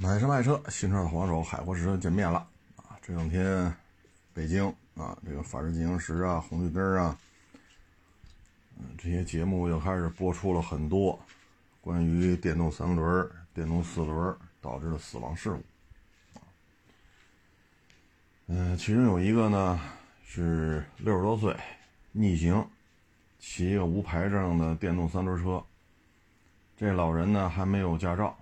买车卖车，新车的黄手，海阔石车见面了啊！这两天北京啊，这个法制进行时啊，红绿灯啊，嗯，这些节目又开始播出了很多关于电动三轮、电动四轮导致的死亡事故。嗯，其中有一个呢是六十多岁逆行，骑一个无牌证的电动三轮车，这老人呢还没有驾照。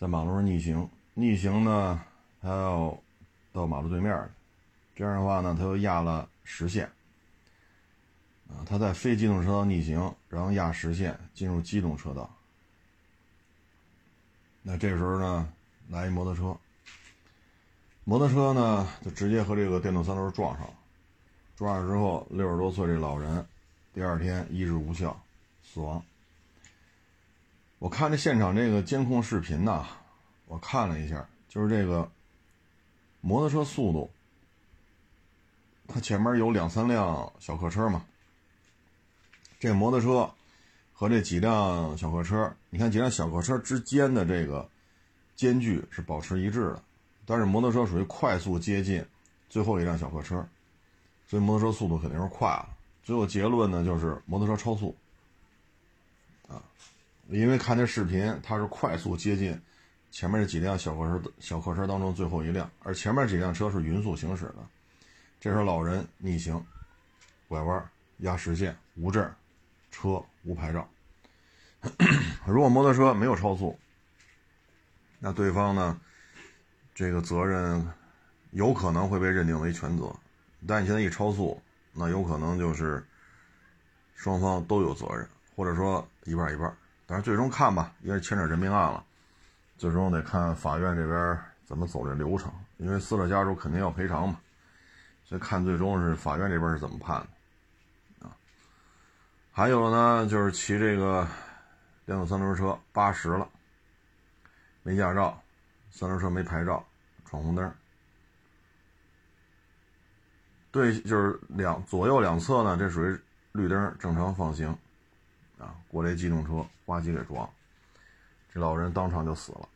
在马路上逆行，逆行呢，他要到马路对面这样的话呢，他又压了实线。啊，他在非机动车道逆行，然后压实线进入机动车道。那这时候呢，来一摩托车，摩托车呢就直接和这个电动三轮撞上了。撞上之后，六十多岁这老人，第二天医治无效，死亡。我看这现场这个监控视频呐，我看了一下，就是这个摩托车速度，它前面有两三辆小客车嘛，这摩托车和这几辆小客车，你看几辆小客车之间的这个间距是保持一致的，但是摩托车属于快速接近最后一辆小客车，所以摩托车速度肯定是快了。最后结论呢，就是摩托车超速。因为看这视频，它是快速接近前面这几辆小客车，小客车当中最后一辆，而前面几辆车是匀速行驶的。这时候老人逆行，拐弯压实线，无证车无牌照。如果摩托车没有超速，那对方呢，这个责任有可能会被认定为全责。但你现在一超速，那有可能就是双方都有责任，或者说一半一半。但是最终看吧，因为牵扯人命案了，最终得看法院这边怎么走这流程。因为死者家属肯定要赔偿嘛，所以看最终是法院这边是怎么判的啊。还有呢，就是骑这个电动三轮车八十了，没驾照，三轮车没牌照，闯红灯。对，就是两左右两侧呢，这属于绿灯正常放行。啊，过来机动车，呱唧给撞，这老人当场就死了。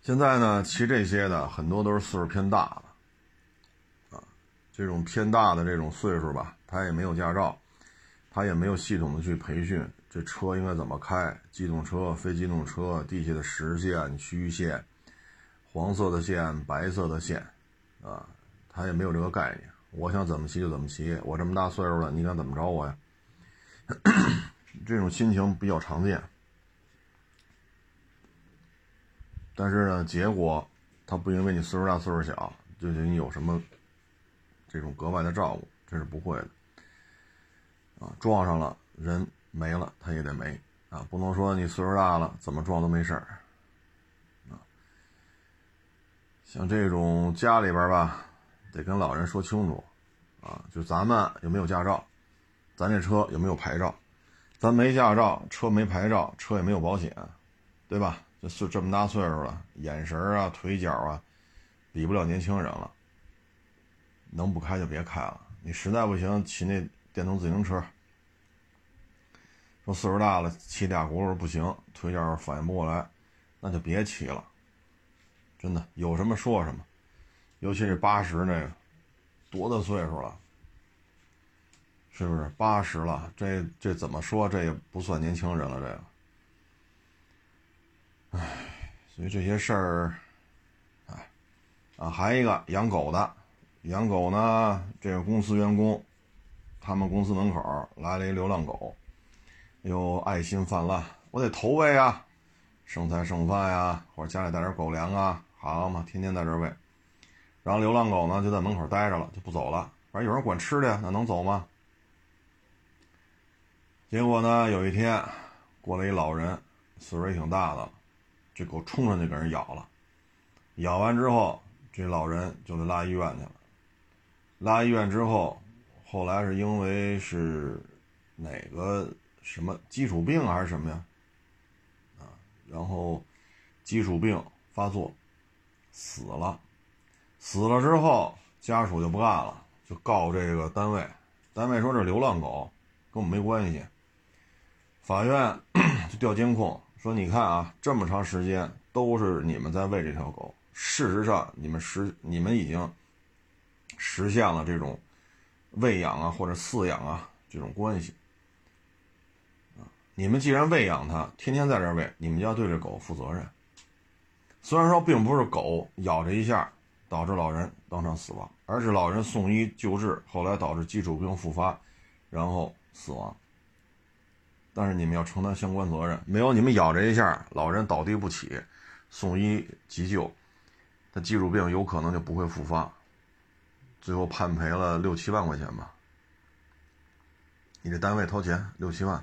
现在呢，骑这些的很多都是岁数偏大的，啊，这种偏大的这种岁数吧，他也没有驾照，他也没有系统的去培训这车应该怎么开，机动车、非机动车，地下的实线、虚线，黄色的线、白色的线，啊，他也没有这个概念。我想怎么骑就怎么骑，我这么大岁数了，你敢怎么着我呀？这种心情比较常见，但是呢，结果他不因为你岁数大岁数小，就对你有什么这种格外的照顾，这是不会的。啊，撞上了人没了，他也得没啊，不能说你岁数大了怎么撞都没事儿。像这种家里边吧，得跟老人说清楚啊，就咱们有没有驾照。咱这车有没有牌照？咱没驾照，车没牌照，车也没有保险，对吧？这岁这么大岁数了，眼神啊、腿脚啊，比不了年轻人了。能不开就别开了。你实在不行，骑那电动自行车。说岁数大了，骑俩轱辘不行，腿脚反应不过来，那就别骑了。真的，有什么说什么。尤其是八十那个，多大岁数了？是不是八十了？这这怎么说？这也不算年轻人了。这个，唉，所以这些事儿，唉，啊，还一个养狗的，养狗呢，这个公司员工，他们公司门口来了一流浪狗，有爱心泛滥，我得投喂啊，剩菜剩饭呀，或者家里带点狗粮啊，好嘛，天天在这喂，然后流浪狗呢就在门口待着了，就不走了，反正有人管吃的呀，那能走吗？结果呢？有一天，过来一老人，岁数也挺大的了，这狗冲上去给人咬了，咬完之后，这老人就得拉医院去了。拉医院之后，后来是因为是哪个什么基础病还是什么呀？啊，然后基础病发作，死了。死了之后，家属就不干了，就告这个单位。单位说这流浪狗跟我们没关系。法院 就调监控，说你看啊，这么长时间都是你们在喂这条狗，事实上你们实你们已经实现了这种喂养啊或者饲养啊这种关系。你们既然喂养它，天天在这喂，你们就要对这狗负责任。虽然说并不是狗咬这一下导致老人当场死亡，而是老人送医救治，后来导致基础病复发，然后死亡。但是你们要承担相关责任，没有你们咬这一下，老人倒地不起，送医急救，他基础病有可能就不会复发，最后判赔了六七万块钱吧。你这单位掏钱六七万，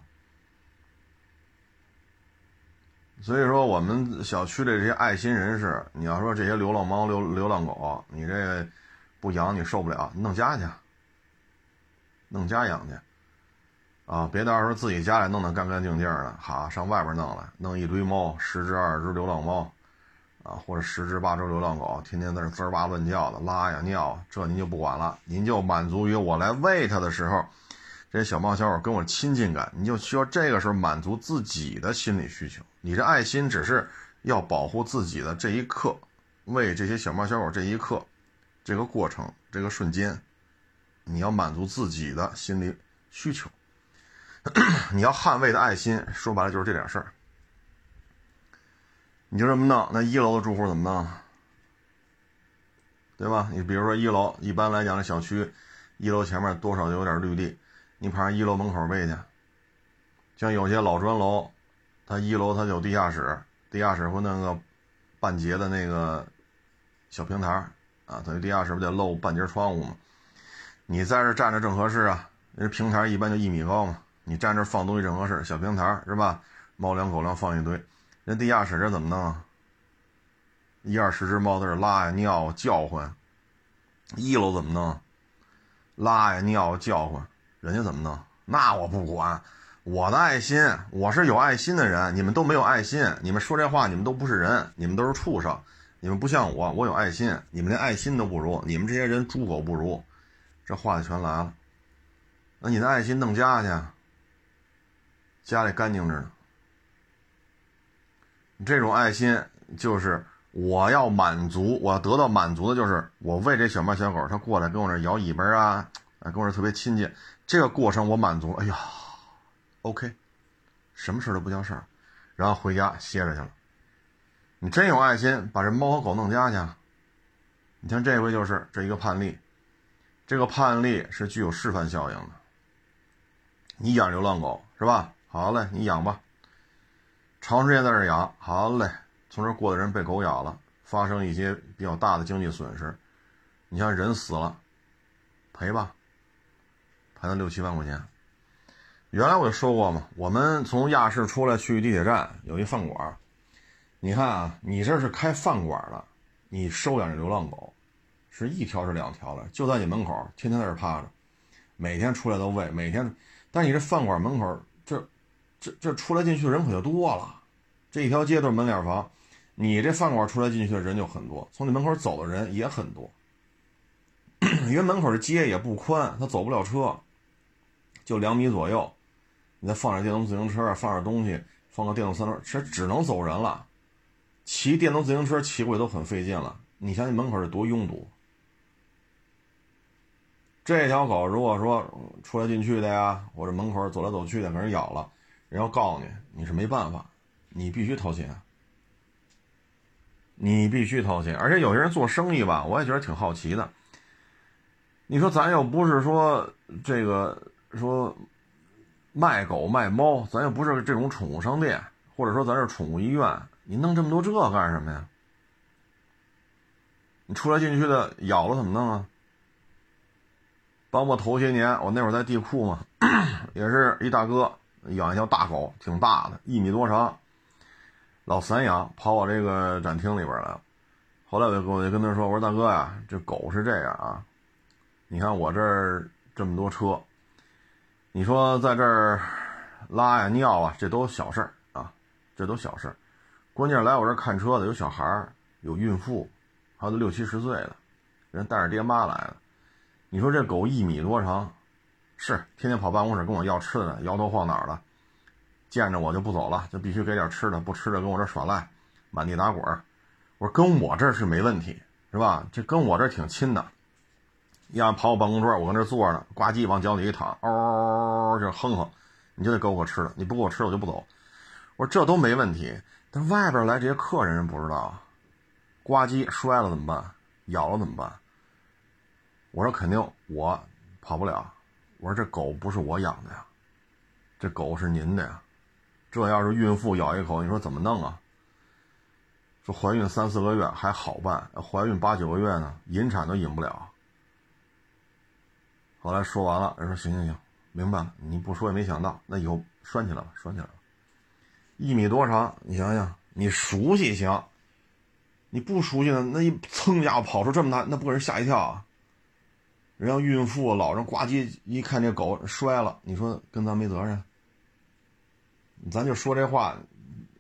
所以说我们小区的这些爱心人士，你要说这些流浪猫、流流浪狗，你这不养你受不了，弄家去，弄家养去。啊，别到时候自己家里弄得干干净净的，哈，上外边弄来，弄一堆猫，十只二十只流浪猫，啊，或者十只八只流浪狗，天天在那滋儿哇乱叫的，拉呀尿，这您就不管了，您就满足于我来喂它的时候，这些小猫小狗跟我亲近感，你就需要这个时候满足自己的心理需求。你这爱心只是要保护自己的这一刻，喂这些小猫小狗这一刻，这个过程，这个瞬间，你要满足自己的心理需求。你要捍卫的爱心，说白了就是这点事儿。你就这么弄，那一楼的住户怎么弄？对吧？你比如说一楼，一般来讲，这小区一楼前面多少有点绿地，你跑上一楼门口喂去。像有些老砖楼，它一楼它有地下室，地下室或那个半截的那个小平台啊，等于地下室不得露半截窗户吗？你在这站着正合适啊，那平台一般就一米高嘛。你站这放东西正合适，小平台是吧？猫粮狗粮放一堆，人地下室这怎么弄啊？一二十只猫在这拉呀尿叫唤。一楼怎么弄？拉呀尿叫唤，人家怎么弄？那我不管，我的爱心，我是有爱心的人，你们都没有爱心，你们说这话，你们都不是人，你们都是畜生，你们不像我，我有爱心，你们连爱心都不如，你们这些人猪狗不如，这话就全来了。那你的爱心弄家去。家里干净着呢，这种爱心就是我要满足，我要得到满足的就是我喂这小猫小狗，它过来跟我这摇尾巴啊，跟我这特别亲近，这个过程我满足，哎呀，OK，什么事都不叫事儿，然后回家歇着去了。你真有爱心，把这猫和狗弄家去，你像这回就是这一个判例，这个判例是具有示范效应的。你养流浪狗是吧？好嘞，你养吧。长时间在这养，好嘞。从这过的人被狗咬了，发生一些比较大的经济损失。你像人死了，赔吧，赔了六七万块钱。原来我就说过嘛，我们从亚市出来去地铁站有一饭馆，你看啊，你这是开饭馆的，你收养这流浪狗，是一条是两条了，就在你门口，天天在这趴着，每天出来都喂，每天。但你这饭馆门口这。这出来进去的人可就多了，这一条街都是门脸房，你这饭馆出来进去的人就很多，从你门口走的人也很多，因为门口的街也不宽，他走不了车，就两米左右，你再放点电动自行车，放点东西，放个电动三轮车，只能走人了，骑电动自行车骑过去都很费劲了，你想想门口是多拥堵，这条狗如果说出来进去的呀，或者门口走来走去的，给人咬了。人要告诉你，你是没办法，你必须掏钱，你必须掏钱。而且有些人做生意吧，我也觉得挺好奇的。你说咱又不是说这个说卖狗卖猫，咱又不是这种宠物商店，或者说咱是宠物医院，你弄这么多这干什么呀？你出来进去的咬了怎么弄啊？包括头些年我那会儿在地库嘛，也是一大哥。养一条大狗，挺大的，一米多长，老散养，跑我这个展厅里边来了。后来我就跟我就跟他说：“我说大哥呀，这狗是这样啊，你看我这儿这么多车，你说在这儿拉呀尿啊，这都小事儿啊，这都小事儿。关键来我这儿看车的有小孩儿，有孕妇，还有六七十岁的，人带着爹妈来的。你说这狗一米多长。”是天天跑办公室跟我要吃的，摇头晃脑的，见着我就不走了，就必须给点吃的，不吃的跟我这耍赖，满地打滚我说跟我这是没问题，是吧？这跟我这挺亲的。要跑我办公桌，我跟这坐着，呱唧往脚底一躺，嗷就哼哼，你就得给我吃的，你不给我吃我就不走。我说这都没问题，但外边来这些客人不知道，呱唧摔了怎么办？咬了怎么办？我说肯定我跑不了。我说这狗不是我养的呀，这狗是您的呀。这要是孕妇咬一口，你说怎么弄啊？说怀孕三四个月还好办，怀孕八九个月呢，引产都引不了。后来说完了，人说行行行，明白了。你不说也没想到，那以后拴起来吧，拴起来吧。一米多长，你想想，你熟悉行，你不熟悉呢，那一蹭家伙跑出这么大，那不给人吓一跳啊？人家孕妇、老人呱唧一看这狗摔了，你说跟咱没责任？咱就说这话，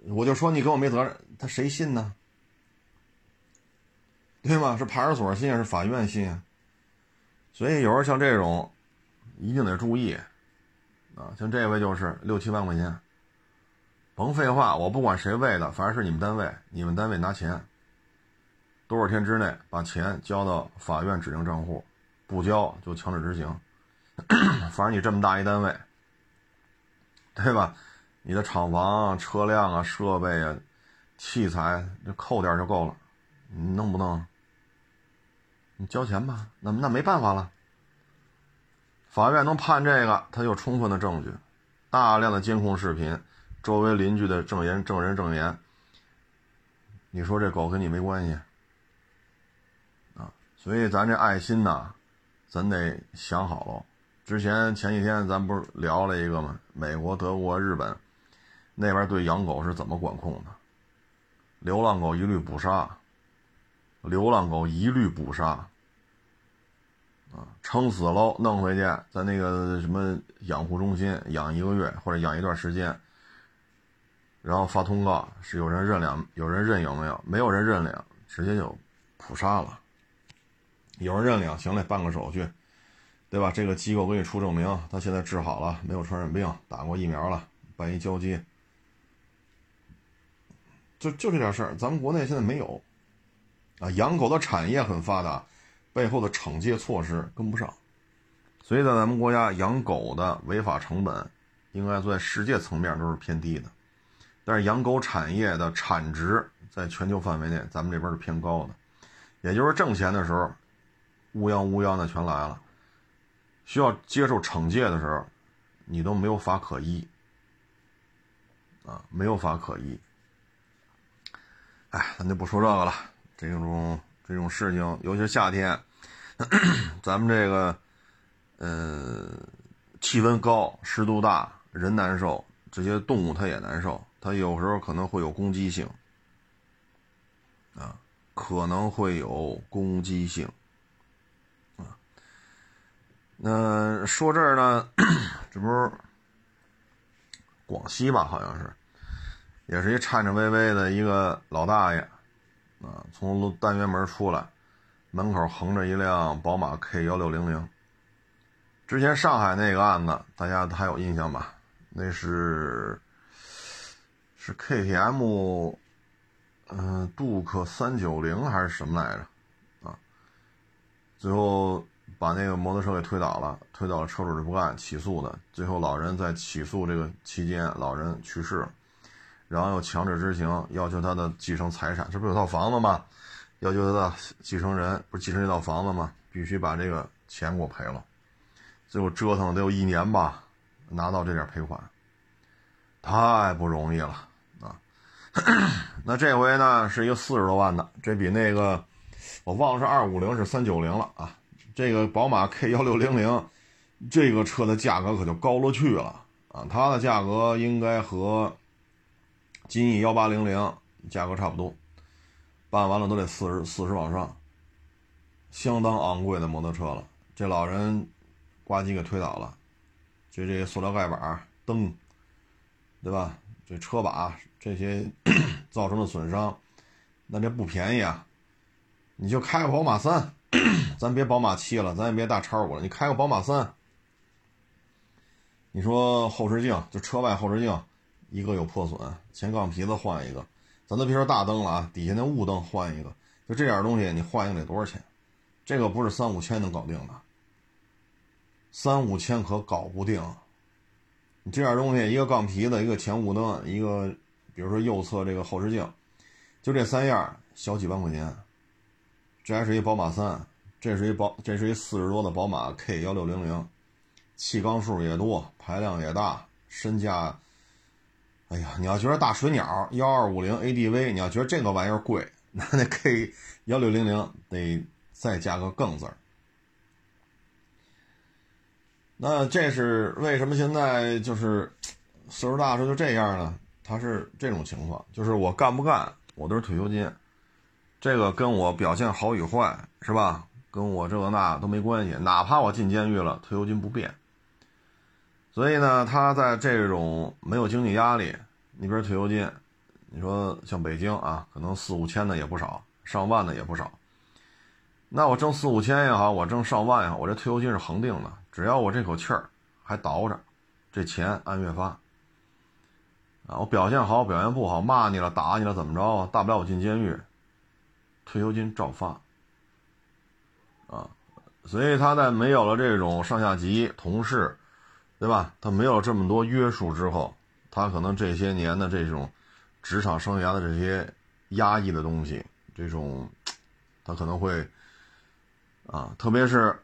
我就说你跟我没责任，他谁信呢？对吗？是派出所信，是法院信？所以有时候像这种，一定得注意，啊，像这位就是六七万块钱，甭废话，我不管谁喂的，反正是你们单位，你们单位拿钱，多少天之内把钱交到法院指定账户，不交就强制执行，反正你这么大一单位，对吧？你的厂房、车辆啊、设备啊、器材，就扣点就够了，你弄不弄？你交钱吧，那那没办法了。法院能判这个，他有充分的证据，大量的监控视频，周围邻居的证言、证人证言。你说这狗跟你没关系啊？所以咱这爱心呐，咱得想好喽。之前前几天咱不是聊了一个吗？美国、德国、日本那边对养狗是怎么管控的？流浪狗一律捕杀。流浪狗一律捕杀，啊，撑死喽，弄回去，在那个什么养护中心养一个月或者养一段时间，然后发通告，是有人认领，有人认领没有？没有人认领，直接就捕杀了。有人认领，行嘞，办个手续，对吧？这个机构给你出证明，他现在治好了，没有传染病，打过疫苗了，办一交接，就就这点事儿，咱们国内现在没有。啊，养狗的产业很发达，背后的惩戒措施跟不上，所以在咱们国家养狗的违法成本，应该在世界层面都是偏低的，但是养狗产业的产值在全球范围内，咱们这边是偏高的，也就是挣钱的时候，乌泱乌泱的全来了，需要接受惩戒的时候，你都没有法可依，啊，没有法可依，哎，咱就不说这个了。这种这种事情，尤其是夏天，咱们这个，呃，气温高、湿度大，人难受，这些动物它也难受，它有时候可能会有攻击性，啊，可能会有攻击性，那说这儿呢，这不是广西吧？好像是，也是一颤颤巍巍的一个老大爷。啊，从单元门出来，门口横着一辆宝马 K 幺六零零。之前上海那个案子，大家还有印象吧？那是是 KTM，嗯，杜克三九零还是什么来着？啊，最后把那个摩托车给推倒了，推倒了车主就不干，起诉的。最后老人在起诉这个期间，老人去世。然后又强制执行，要求他的继承财产，这不有套房子吗？要求他的继承人不是继承这套房子吗？必须把这个钱给我赔了。最后折腾得有一年吧，拿到这点赔款，太不容易了啊！那这回呢是一个四十多万的，这比那个我忘了是二五零是三九零了啊。这个宝马 K 幺六零零，这个车的价格可就高了去了啊，它的价格应该和。金翼幺八零零价格差不多，办完了都得四十四十往上，相当昂贵的摩托车了。这老人呱唧给推倒了，就这塑料盖板、灯，对吧？这车把这些 造成的损伤，那这不便宜啊！你就开个宝马三，咱别宝马七了，咱也别大叉五了，你开个宝马三，你说后视镜就车外后视镜。一个有破损，前杠皮子换一个，咱都别说大灯了啊，底下那雾灯换一个，就这点东西你换一个得多少钱？这个不是三五千能搞定的，三五千可搞不定。你这点东西，一个杠皮子，一个前雾灯，一个比如说右侧这个后视镜，就这三样，小几万块钱。这还是一宝马三，这是一宝，这是一四十多的宝马 K 幺六零零，气缸数也多，排量也大，身价，哎呀，你要觉得大水鸟幺二五零 ADV，你要觉得这个玩意儿贵，那那 K 幺六零零得再加个更字儿。那这是为什么现在就是岁数大时候就这样呢？他是这种情况，就是我干不干，我都是退休金。这个跟我表现好与坏是吧？跟我这个那都没关系。哪怕我进监狱了，退休金不变。所以呢，他在这种没有经济压力，你比如退休金，你说像北京啊，可能四五千的也不少，上万的也不少。那我挣四五千也好，我挣上万也好，我这退休金是恒定的，只要我这口气儿还倒着，这钱按月发。啊，我表现好，表现不好，骂你了，打你了，怎么着啊？大不了我进监狱。退休金照发，啊，所以他在没有了这种上下级同事，对吧？他没有这么多约束之后，他可能这些年的这种职场生涯的这些压抑的东西，这种他可能会啊，特别是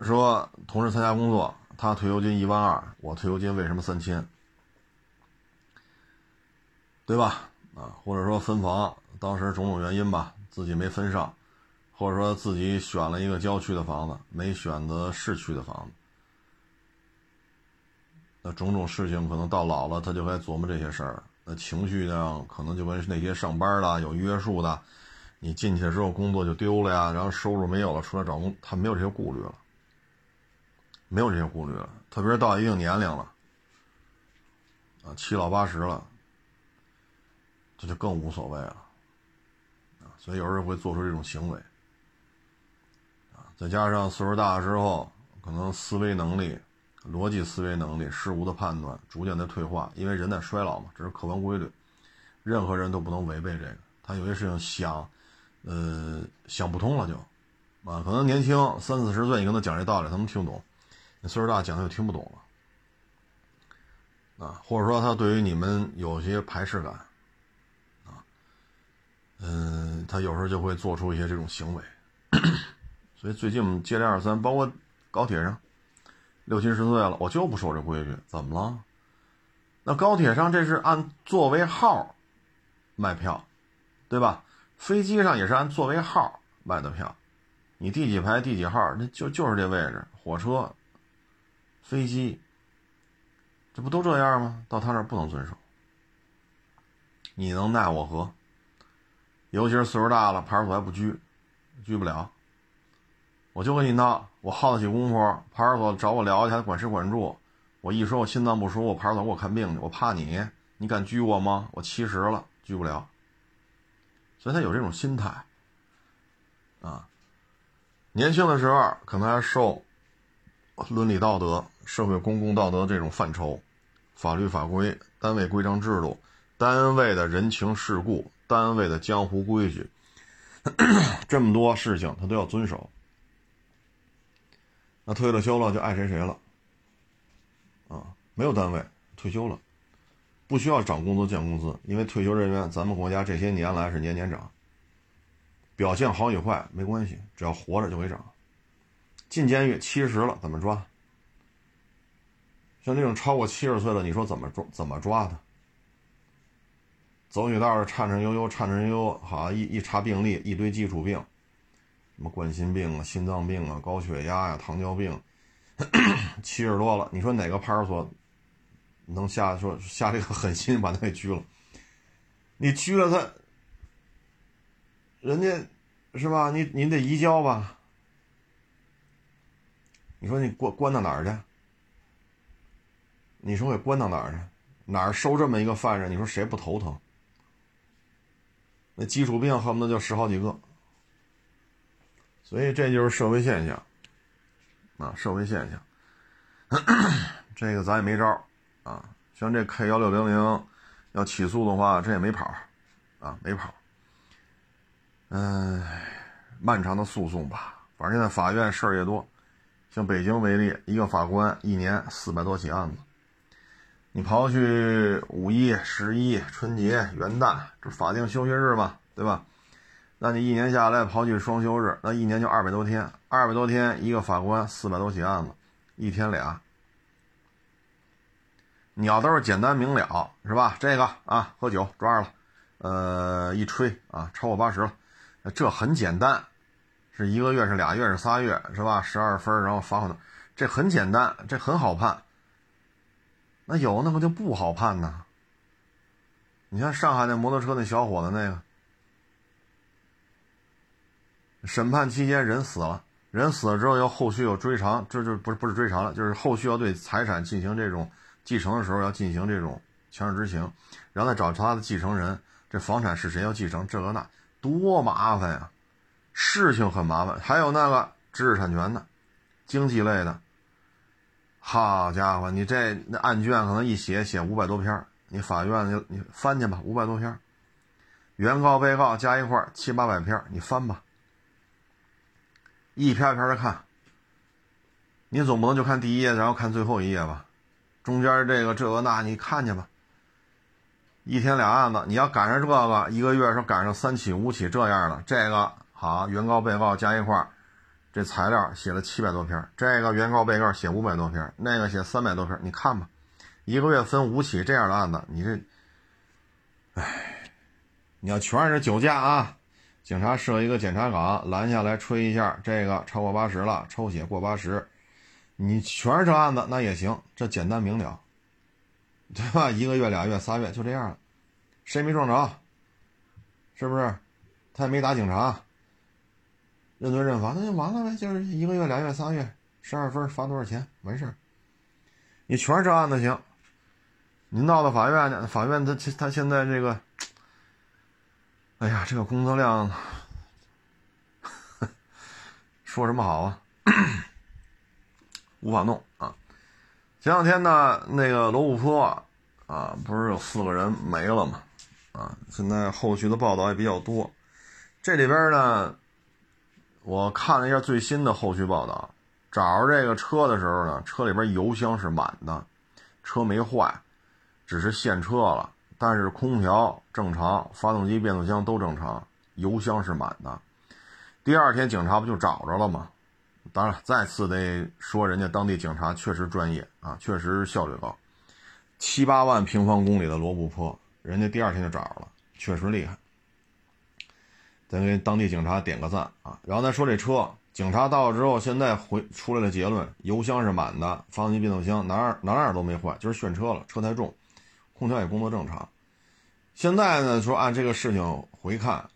说同事参加工作，他退休金一万二，我退休金为什么三千？对吧？啊，或者说分房，当时种种原因吧。自己没分上，或者说自己选了一个郊区的房子，没选择市区的房子，那种种事情可能到老了，他就该琢磨这些事儿。那情绪上可能就跟那些上班的有约束的，你进去之后工作就丢了呀，然后收入没有了，出来找工，他没有这些顾虑了，没有这些顾虑了。特别是到一定年龄了，啊，七老八十了，这就更无所谓了。所以有人会做出这种行为，啊，再加上岁数大了之后，可能思维能力、逻辑思维能力、事物的判断逐渐在退化，因为人在衰老嘛，这是客观规律，任何人都不能违背这个。他有些事情想，呃，想不通了就，啊，可能年轻三四十岁，你跟他讲这道理，他能听懂；你岁数大讲他就听不懂了，啊，或者说他对于你们有些排斥感。嗯，他有时候就会做出一些这种行为，所以最近我们接连二三，包括高铁上，六七十岁了，我就不守这规矩，怎么了？那高铁上这是按座位号卖票，对吧？飞机上也是按座位号卖的票，你第几排第几号，那就就是这位置。火车、飞机，这不都这样吗？到他那儿不能遵守，你能奈我何？尤其是岁数大了，派出所还不拘，拘不了。我就跟你闹，我耗得起功夫，派出所找我聊一下，管吃管住。我一说我心脏不舒服，派出所给我看病去。我怕你，你敢拘我吗？我七十了，拘不了。所以他有这种心态，啊，年轻的时候可能还受伦理道德、社会公共道德这种范畴，法律法规、单位规章制度、单位的人情世故。单位的江湖规矩，这么多事情他都要遵守。那退了休了就爱谁谁了，啊，没有单位退休了，不需要涨工资降工资，因为退休人员咱们国家这些年来是年年涨。表现好与坏没关系，只要活着就会涨。进监狱七十了怎么抓？像这种超过七十岁的，你说怎么抓？怎么抓他？走女道儿颤颤悠悠，颤颤悠悠，好一一查病历，一堆基础病，什么冠心病啊、心脏病啊、高血压呀、糖尿病，七十多了，你说哪个派出所能下说下这个狠心把他给拘了？你拘了他，人家是吧？你你得移交吧？你说你关关到哪儿去？你说给关到哪儿去？哪儿收这么一个犯人？你说谁不头疼？那基础病恨不得就十好几个，所以这就是社会现象，啊，社会现象，这个咱也没招啊。像这 K 幺六零零，要起诉的话，这也没跑，啊，没跑。嗯，漫长的诉讼吧，反正现在法院事儿也多。像北京为例，一个法官一年四百多起案子。你刨去五一、十一、春节、元旦，这法定休息日嘛，对吧？那你一年下来刨去双休日，那一年就二百多天。二百多天，一个法官四百多起案子，一天俩。你要都是简单明了，是吧？这个啊，喝酒抓着了，呃，一吹啊，超过八十了，这很简单，是一个月是俩月是仨月是吧？十二分，然后罚款，这很简单，这很好判。那有那个就不好判呢。你像上海那摩托车那小伙子那个，审判期间人死了，人死了之后要后续有追偿，这就不是不是追偿了，就是后续要对财产进行这种继承的时候要进行这种强制执行，然后再找他的继承人，这房产是谁要继承，这个那多麻烦呀，事情很麻烦。还有那个知识产权的，经济类的。好家伙，你这那案卷可能一写写五百多篇你法院就你翻去吧，五百多篇原告被告加一块七八百篇你翻吧，一篇篇的看。你总不能就看第一页，然后看最后一页吧？中间这个这个那，你看去吧。一天俩案子，你要赶上这个，一个月说赶上三起五起这样的，这个好，原告被告加一块这材料写了七百多篇，这个原告被告写五百多篇，那个写三百多篇，你看吧，一个月分五起这样的案子，你这，哎，你要全是酒驾啊，警察设一个检查岗拦下来吹一下，这个超过八十了，抽血过八十，你全是这案子那也行，这简单明了，对吧？一个月、俩月、仨月就这样了，谁没撞着？是不是？他也没打警察。认罪认罚，那就完了呗，就是一个月、俩月、仨月，十二分罚多少钱？完事儿。你全是这案子行，你闹到法院呢？法院他他现在这个，哎呀，这个工作量，说什么好啊？无法弄啊！前两天呢，那个罗布泊啊，不是有四个人没了吗？啊，现在后续的报道也比较多，这里边呢。我看了一下最新的后续报道，找着这个车的时候呢，车里边油箱是满的，车没坏，只是陷车了，但是空调正常，发动机、变速箱都正常，油箱是满的。第二天警察不就找着了吗？当然，再次得说人家当地警察确实专业啊，确实效率高。七八万平方公里的罗布泊，人家第二天就找着了，确实厉害。咱给当地警察点个赞啊！然后再说这车，警察到了之后，现在回出来的结论：油箱是满的，发动机、变速箱哪儿哪儿都没坏，就是炫车了，车太重，空调也工作正常。现在呢，说按这个事情回看，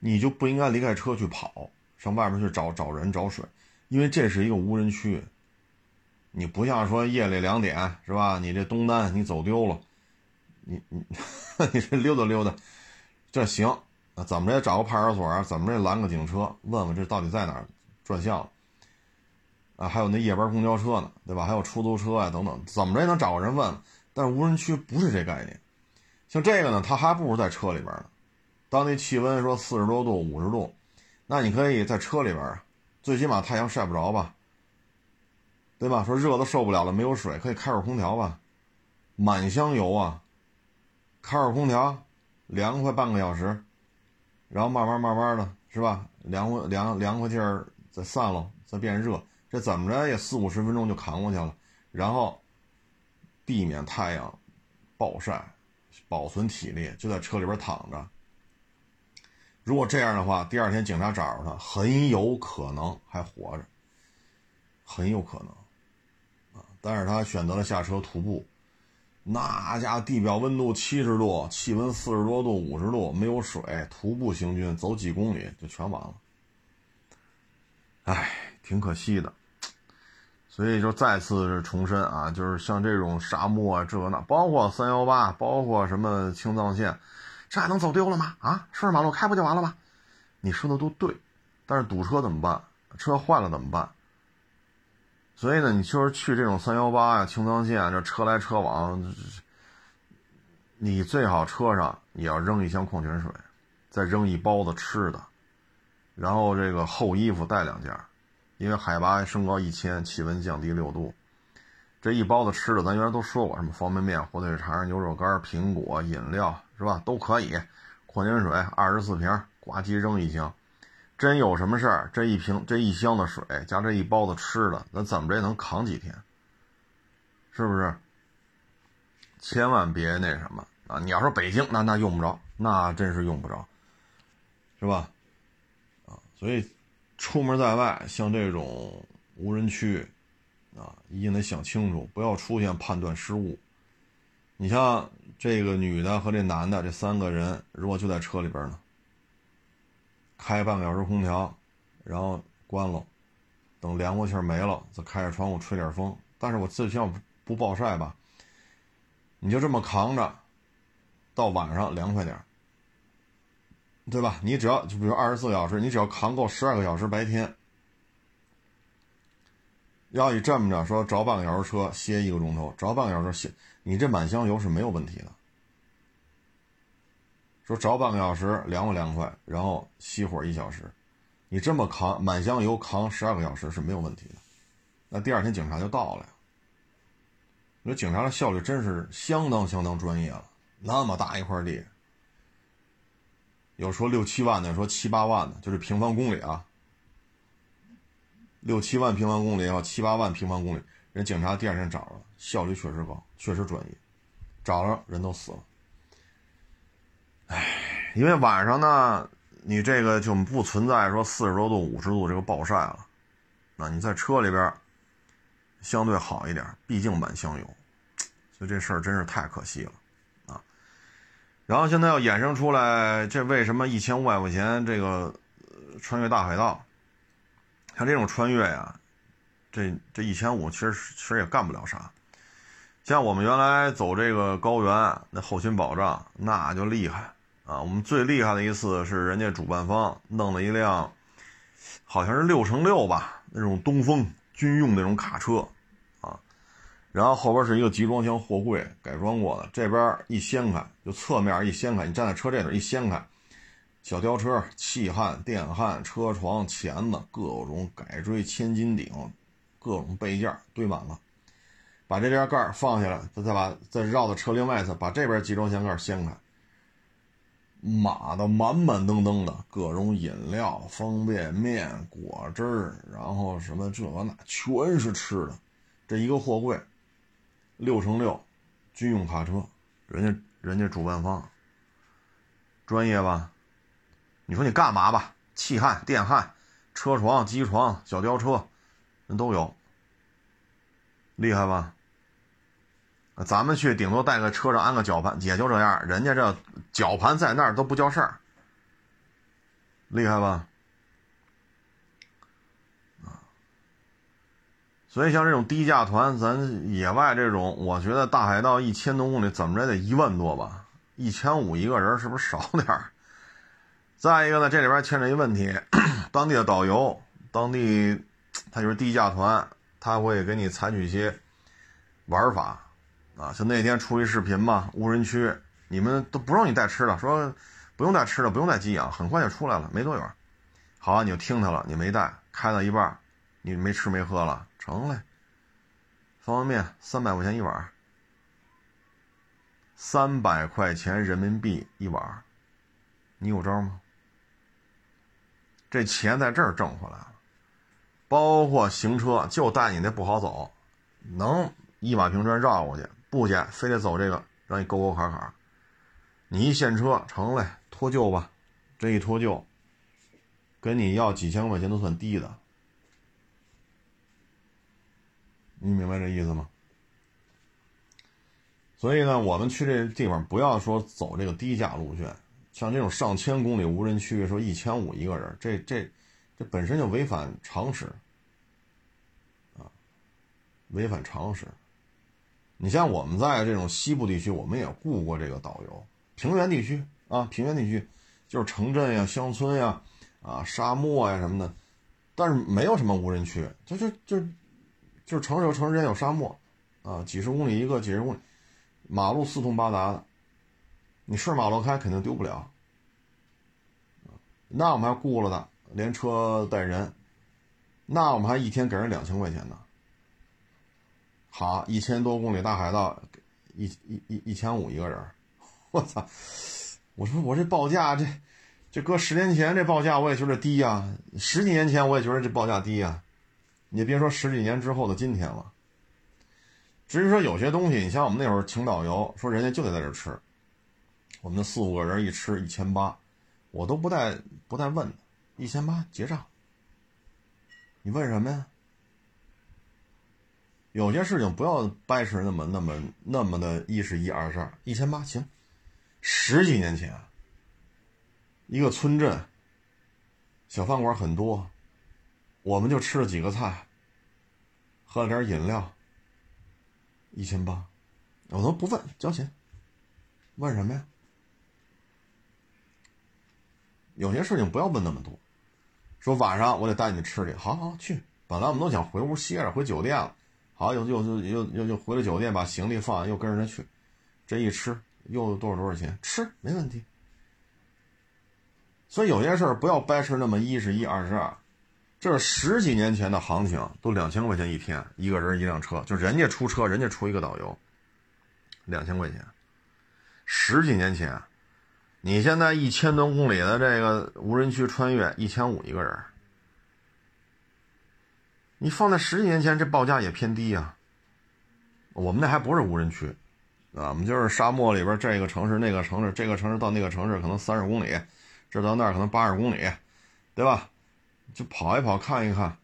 你就不应该离开车去跑，上外面去找找人找水，因为这是一个无人区。你不像说夜里两点是吧？你这东单你走丢了，你你 你这溜达溜达，这行。那怎么着也找个派出所啊？怎么着也拦个警车，问问这到底在哪儿转向？啊，还有那夜班公交车呢，对吧？还有出租车啊等等，怎么着也能找个人问。但无人区不是这概念，像这个呢，它还不如在车里边呢。当地气温说四十多度、五十度，那你可以在车里边啊，最起码太阳晒不着吧，对吧？说热的受不了了，没有水，可以开会空调吧，满箱油啊，开会空调，凉快半个小时。然后慢慢慢慢的是吧，凉快凉凉快劲儿再散了，再变热，这怎么着也四五十分钟就扛过去了。然后避免太阳暴晒，保存体力，就在车里边躺着。如果这样的话，第二天警察找着他，很有可能还活着，很有可能啊。但是他选择了下车徒步。那家伙地表温度七十度，气温四十多度、五十度，没有水，徒步行军走几公里就全完了。哎，挺可惜的。所以就再次重申啊，就是像这种沙漠啊，这那，包括三幺八，包括什么青藏线，这还能走丢了吗？啊，顺着马路开不就完了吗？你说的都对，但是堵车怎么办？车坏了怎么办？所以呢，你就是去这种三幺八呀、青藏线，这车来车往，你最好车上也要扔一箱矿泉水，再扔一包子吃的，然后这个厚衣服带两件，因为海拔升高一千，气温降低六度。这一包子吃的，咱原来都说过，什么方便面、火腿肠、牛肉干、苹果、饮料，是吧？都可以。矿泉水二十四瓶，呱唧扔一箱。真有什么事儿，这一瓶、这一箱的水加这一包子吃的，咱怎么着也能扛几天，是不是？千万别那什么啊！你要说北京，那那用不着，那真是用不着，是吧？啊，所以出门在外，像这种无人区。啊，一定得想清楚，不要出现判断失误。你像这个女的和这男的，这三个人如果就在车里边呢，开半个小时空调，然后关了，等凉快气儿没了，再开着窗户吹点风。但是我最起码不暴晒吧？你就这么扛着，到晚上凉快点儿，对吧？你只要就比如二十四小时，你只要扛够十二个小时白天。要你这么着说，着半个小时车歇一个钟头，着半个小时歇，你这满箱油是没有问题的。说着半个小时凉快凉快，然后熄火一小时，你这么扛满箱油扛十二个小时是没有问题的。那第二天警察就到了呀。你说警察的效率真是相当相当专业了，那么大一块地，有说六七万的，说七八万的，就是平方公里啊。六七万平方公里也好，七八万平方公里，人警察第二天找了，效率确实高，确实专业，找了人都死了。唉，因为晚上呢，你这个就不存在说四十多度、五十度这个暴晒了，那你在车里边相对好一点，毕竟满箱油，所以这事儿真是太可惜了啊。然后现在要衍生出来，这为什么一千五百块钱这个穿越大海道？像这种穿越呀，这这一千五其实其实也干不了啥。像我们原来走这个高原，那后勤保障那就厉害啊。我们最厉害的一次是人家主办方弄了一辆，好像是六乘六吧，那种东风军用那种卡车啊。然后后边是一个集装箱货柜改装过的，这边一掀开就侧面一掀开，你站在车这头一掀开。小吊车、气焊、电焊、车床、钳子，各种改锥、千斤顶，各种备件堆满了。把这边盖放下来，再再把再绕到车另外一侧，把这边集装箱盖掀开，码的满满登登的，各种饮料、方便面、果汁儿，然后什么这那全是吃的。这一个货柜，六乘六，军用卡车，人家人家主办方专业吧？你说你干嘛吧？气焊、电焊、车床、机床、小吊车，人都有，厉害吧？咱们去顶多带个车上安个绞盘，也就这样。人家这绞盘在那儿都不叫事儿，厉害吧？啊！所以像这种低价团，咱野外这种，我觉得大海道一千多公里，怎么着得一万多吧？一千五一个人，是不是少点儿？再一个呢，这里边牵扯一问题，当地的导游，当地他就是低价团，他会给你采取一些玩法啊，像那天出一视频嘛，无人区，你们都不让你带吃的，说不用带吃的，不用带鸡养，很快就出来了，没多远。好，你就听他了，你没带，开到一半，你没吃没喝了，成嘞，方便面三百块钱一碗，三百块钱人民币一碗，你有招吗？这钱在这儿挣回来了，包括行车就带你那不好走，能一马平川绕过去，不去非得走这个让你沟沟坎坎，你一现车成嘞脱臼吧，这一脱臼，跟你要几千块钱都算低的，你明白这意思吗？所以呢，我们去这地方不要说走这个低价路线。像这种上千公里无人区，说一千五一个人，这这这本身就违反常识啊，违反常识。你像我们在这种西部地区，我们也雇过这个导游。平原地区啊，平原地区就是城镇呀、乡村呀、啊沙漠呀什么的，但是没有什么无人区，就就就就是城市有城市间有沙漠啊，几十公里一个，几十公里，马路四通八达的。你顺马路开肯定丢不了。那我们还雇了的，连车带人，那我们还一天给人两千块钱呢。好，一千多公里大海道，一一一一千五一个人，我操！我说我这报价这。这搁十年前这报价我也觉得低呀，十几年前我也觉得这报价低呀，你别说十几年之后的今天了。至于说有些东西，你像我们那会儿请导游，说人家就得在这吃，我们四五个人一吃一千八，我都不带不带问的，一千八结账。你问什么呀？有些事情不要掰扯那么那么那么的一是一二是二，一千八行。十几年前。一个村镇，小饭馆很多，我们就吃了几个菜，喝了点饮料，一千八，我都不问交钱，问什么呀？有些事情不要问那么多，说晚上我得带你吃去，好好去。本来我们都想回屋歇着，回酒店了，好又又又又又又回了酒店，把行李放，又跟着他去，这一吃又多少多少钱？吃没问题。所以有些事儿不要掰扯那么一是一二是二，这是十几年前的行情，都两千块钱一天，一个人一辆车，就人家出车，人家出一个导游，两千块钱。十几年前，你现在一千多公里的这个无人区穿越，一千五一个人，你放在十几年前，这报价也偏低呀。我们那还不是无人区，啊，我们就是沙漠里边这个城市那个城市，这个城市到那个城市可能三十公里。这到那儿可能八十公里，对吧？就跑一跑看一看，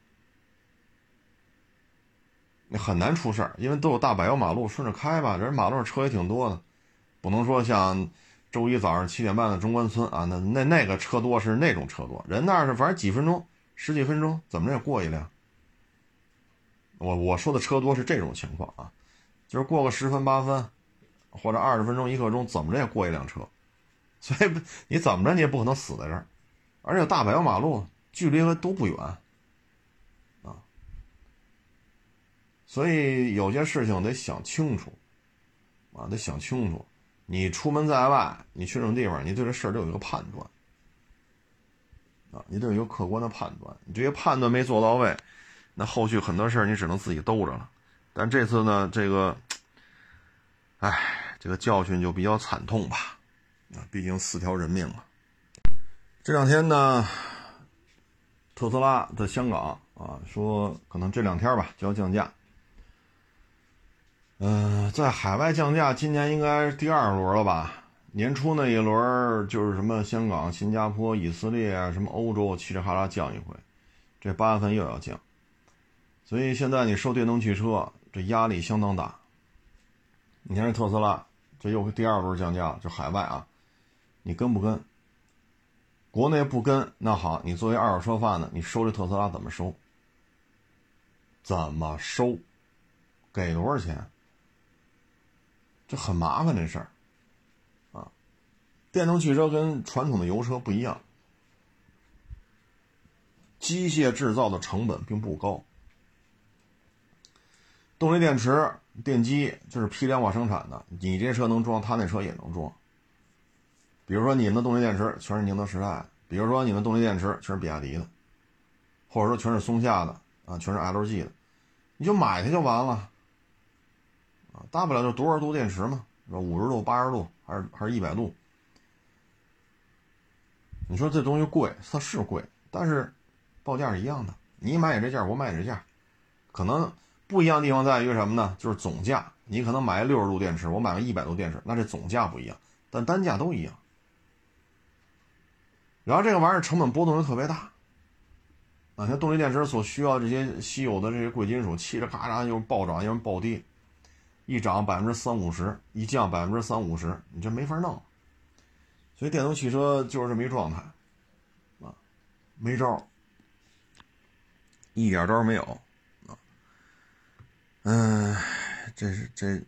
你很难出事儿，因为都有大柏油马路，顺着开吧。人马路上车也挺多的，不能说像周一早上七点半的中关村啊，那那那个车多是那种车多，人那是反正几分钟、十几分钟怎么着也过一辆。我我说的车多是这种情况啊，就是过个十分八分，或者二十分钟一刻钟，怎么着也过一辆车。所以，你怎么着你也不可能死在这儿，而且大柏油马路距离都不远，啊，所以有些事情得想清楚，啊，得想清楚。你出门在外，你去这种地方，你对这事儿得有一个判断，啊，你得有一个客观的判断。你这些判断没做到位，那后续很多事儿你只能自己兜着了。但这次呢，这个，哎，这个教训就比较惨痛吧。啊，毕竟四条人命嘛。这两天呢，特斯拉在香港啊，说可能这两天吧就要降价。嗯，在海外降价，今年应该是第二轮了吧？年初那一轮就是什么香港、新加坡、以色列啊，什么欧洲，嘁哩哈啦降一回，这八月份又要降。所以现在你收电动汽车，这压力相当大。你看这特斯拉，这又第二轮降价，就海外啊。你跟不跟？国内不跟，那好，你作为二手车贩子，你收这特斯拉怎么收？怎么收？给多少钱？这很麻烦这事儿，啊，电动汽车跟传统的油车不一样，机械制造的成本并不高，动力电池、电机就是批量化生产的，你这车能装，他那车也能装。比如说你们的动力电池全是宁德时代，比如说你们动力电池全是比亚迪的，或者说全是松下的啊，全是 LG 的，你就买它就完了，啊，大不了就多少度电池嘛，五十度、八十度还是还是一百度。你说这东西贵，它是贵，但是报价是一样的，你买也这价，我买也这价，可能不一样的地方在于什么呢？就是总价，你可能买六十度电池，我买个一百度电池，那这总价不一样，但单价都一样。然后这个玩意儿成本波动又特别大，啊，像动力电池所需要这些稀有的这些贵金属，嘁哩咔嚓又暴涨又暴跌，一涨百分之三五十，一降百分之三五十，你这没法弄。所以电动汽车就是这么一状态，啊，没招，一点招没有，嗯，这是这，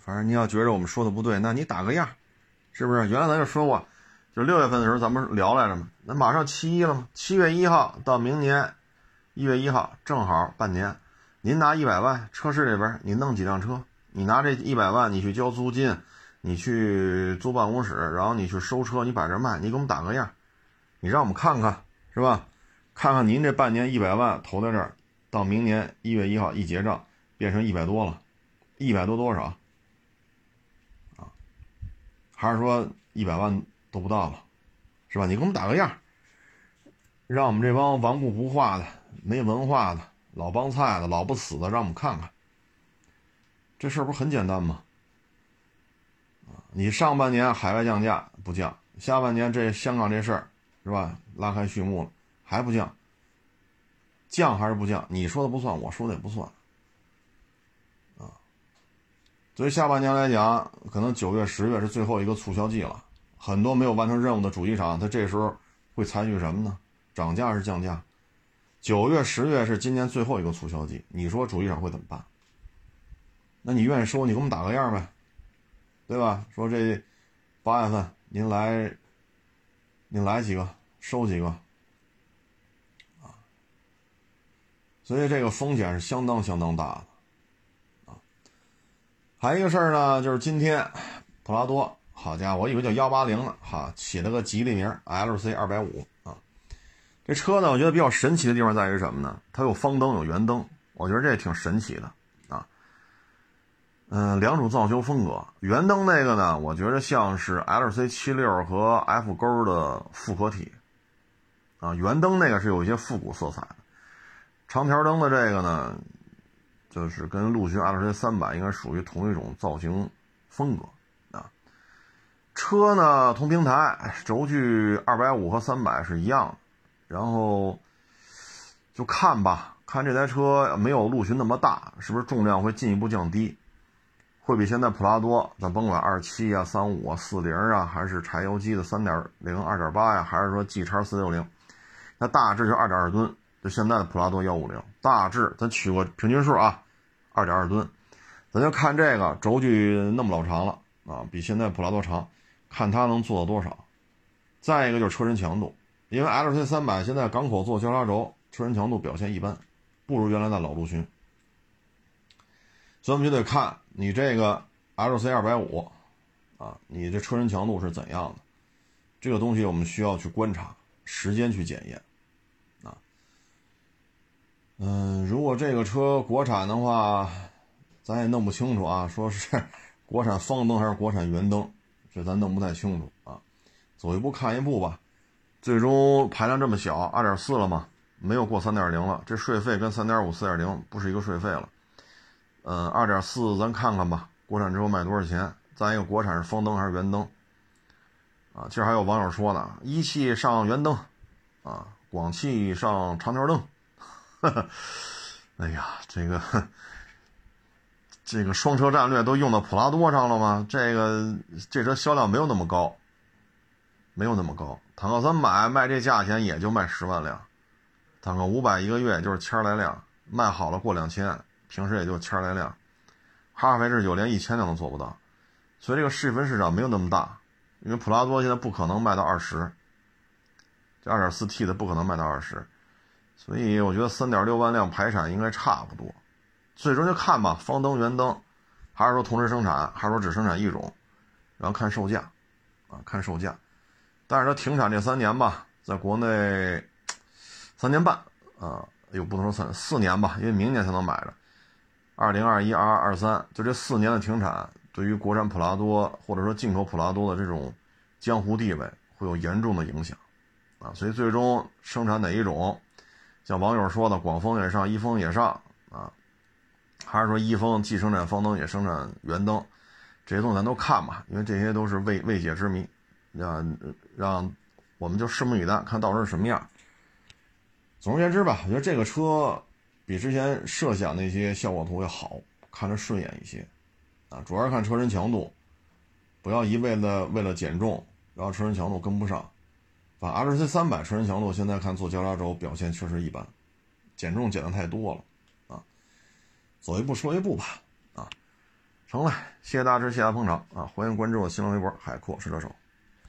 反正你要觉着我们说的不对，那你打个样，是不是？原来咱就说过。就六月份的时候，咱们聊来着嘛，那马上七一了嘛，七月一号到明年一月一号，正好半年。您拿一百万，车市这边你弄几辆车？你拿这一百万，你去交租金，你去租办公室，然后你去收车，你把这卖，你给我们打个样，你让我们看看，是吧？看看您这半年一百万投在这儿，到明年一月一号一结账，变成一百多了，一百多多少？啊？还是说一百万都不到了，是吧？你给我们打个样，让我们这帮顽固不化的、没文化的、老帮菜的、老不死的，让我们看看，这事儿不是很简单吗？你上半年海外降价不降，下半年这香港这事儿是吧？拉开序幕了，还不降？降还是不降？你说的不算，我说的也不算，啊。所以下半年来讲，可能九月、十月是最后一个促销季了，很多没有完成任务的主机厂，它这时候会采取什么呢？涨价是降价？九月、十月是今年最后一个促销季，你说主机厂会怎么办？那你愿意收，你给我们打个样呗。对吧？说这八月份您来，您来几个收几个啊？所以这个风险是相当相当大的。还有一个事儿呢，就是今天普拉多，好家伙，我以为叫幺八零呢，哈，起了个吉利名 LC 二百五啊。这车呢，我觉得比较神奇的地方在于什么呢？它有方灯，有圆灯，我觉得这也挺神奇的啊。嗯，两种造型风格，圆灯那个呢，我觉得像是 L C 七六和 F 勾的复合体，啊，圆灯那个是有一些复古色彩，长条灯的这个呢，就是跟陆巡 L C 三百应该属于同一种造型风格啊。车呢，同平台，轴距二百五和三百是一样，然后就看吧，看这台车没有陆巡那么大，是不是重量会进一步降低？会比现在普拉多，咱甭管二七啊、三五啊、四零啊，还是柴油机的三点零、二点八呀，还是说 G 叉四六零，那大致就二点二吨。就现在的普拉多幺五零，大致咱取个平均数啊，二点二吨。咱就看这个轴距那么老长了啊，比现在普拉多长，看它能做到多少。再一个就是车身强度，因为 L C 三百现在港口做交叉轴，车身强度表现一般，不如原来的老陆巡。所以我们就得看你这个 L C 二百五，啊，你这车身强度是怎样的？这个东西我们需要去观察，时间去检验，嗯，如果这个车国产的话，咱也弄不清楚啊，说是 国产方灯还是国产圆灯，这咱弄不太清楚啊。走一步看一步吧。最终排量这么小，二点四了嘛，没有过三点零了，这税费跟三点五、四点零不是一个税费了。嗯，二点四，咱看看吧，国产之后卖多少钱？再一个，国产是方灯还是圆灯？啊，其实还有网友说呢，一汽上圆灯，啊，广汽上长条灯。呵 哎呀，这个这个双车战略都用到普拉多上了吗？这个这车销量没有那么高，没有那么高。坦克三百卖这价钱也就卖十万辆，坦克五百一个月也就是千来辆，卖好了过两千。平时也就千来辆，哈弗 H 九连一千辆都做不到，所以这个细分市场没有那么大。因为普拉多现在不可能卖到二十，这二点四 T 的不可能卖到二十，所以我觉得三点六万辆排产应该差不多。最终就看吧，方灯、圆灯，还是说同时生产，还是说只生产一种，然后看售价，啊，看售价。但是它停产这三年吧，在国内三年半，啊，又不能说三四年吧，因为明年才能买着。二零二一、二二、二三，就这四年的停产，对于国产普拉多或者说进口普拉多的这种江湖地位会有严重的影响，啊，所以最终生产哪一种，像网友说的，广丰也上，一丰也上，啊，还是说一丰既生产方灯也生产圆灯，这些东西咱都看吧，因为这些都是未未解之谜，让让我们就拭目以待，看到时候是什么样。总而言之吧，我觉得这个车。比之前设想那些效果图要好，看着顺眼一些，啊，主要是看车身强度，不要一味的为了减重，然后车身强度跟不上。把 rc 三百车身强度现在看做交叉轴表现确实一般，减重减的太多了，啊，走一步说一步吧，啊，成了，谢谢大家支持，谢谢大家捧场，啊，欢迎关注我新浪微博海阔试车手。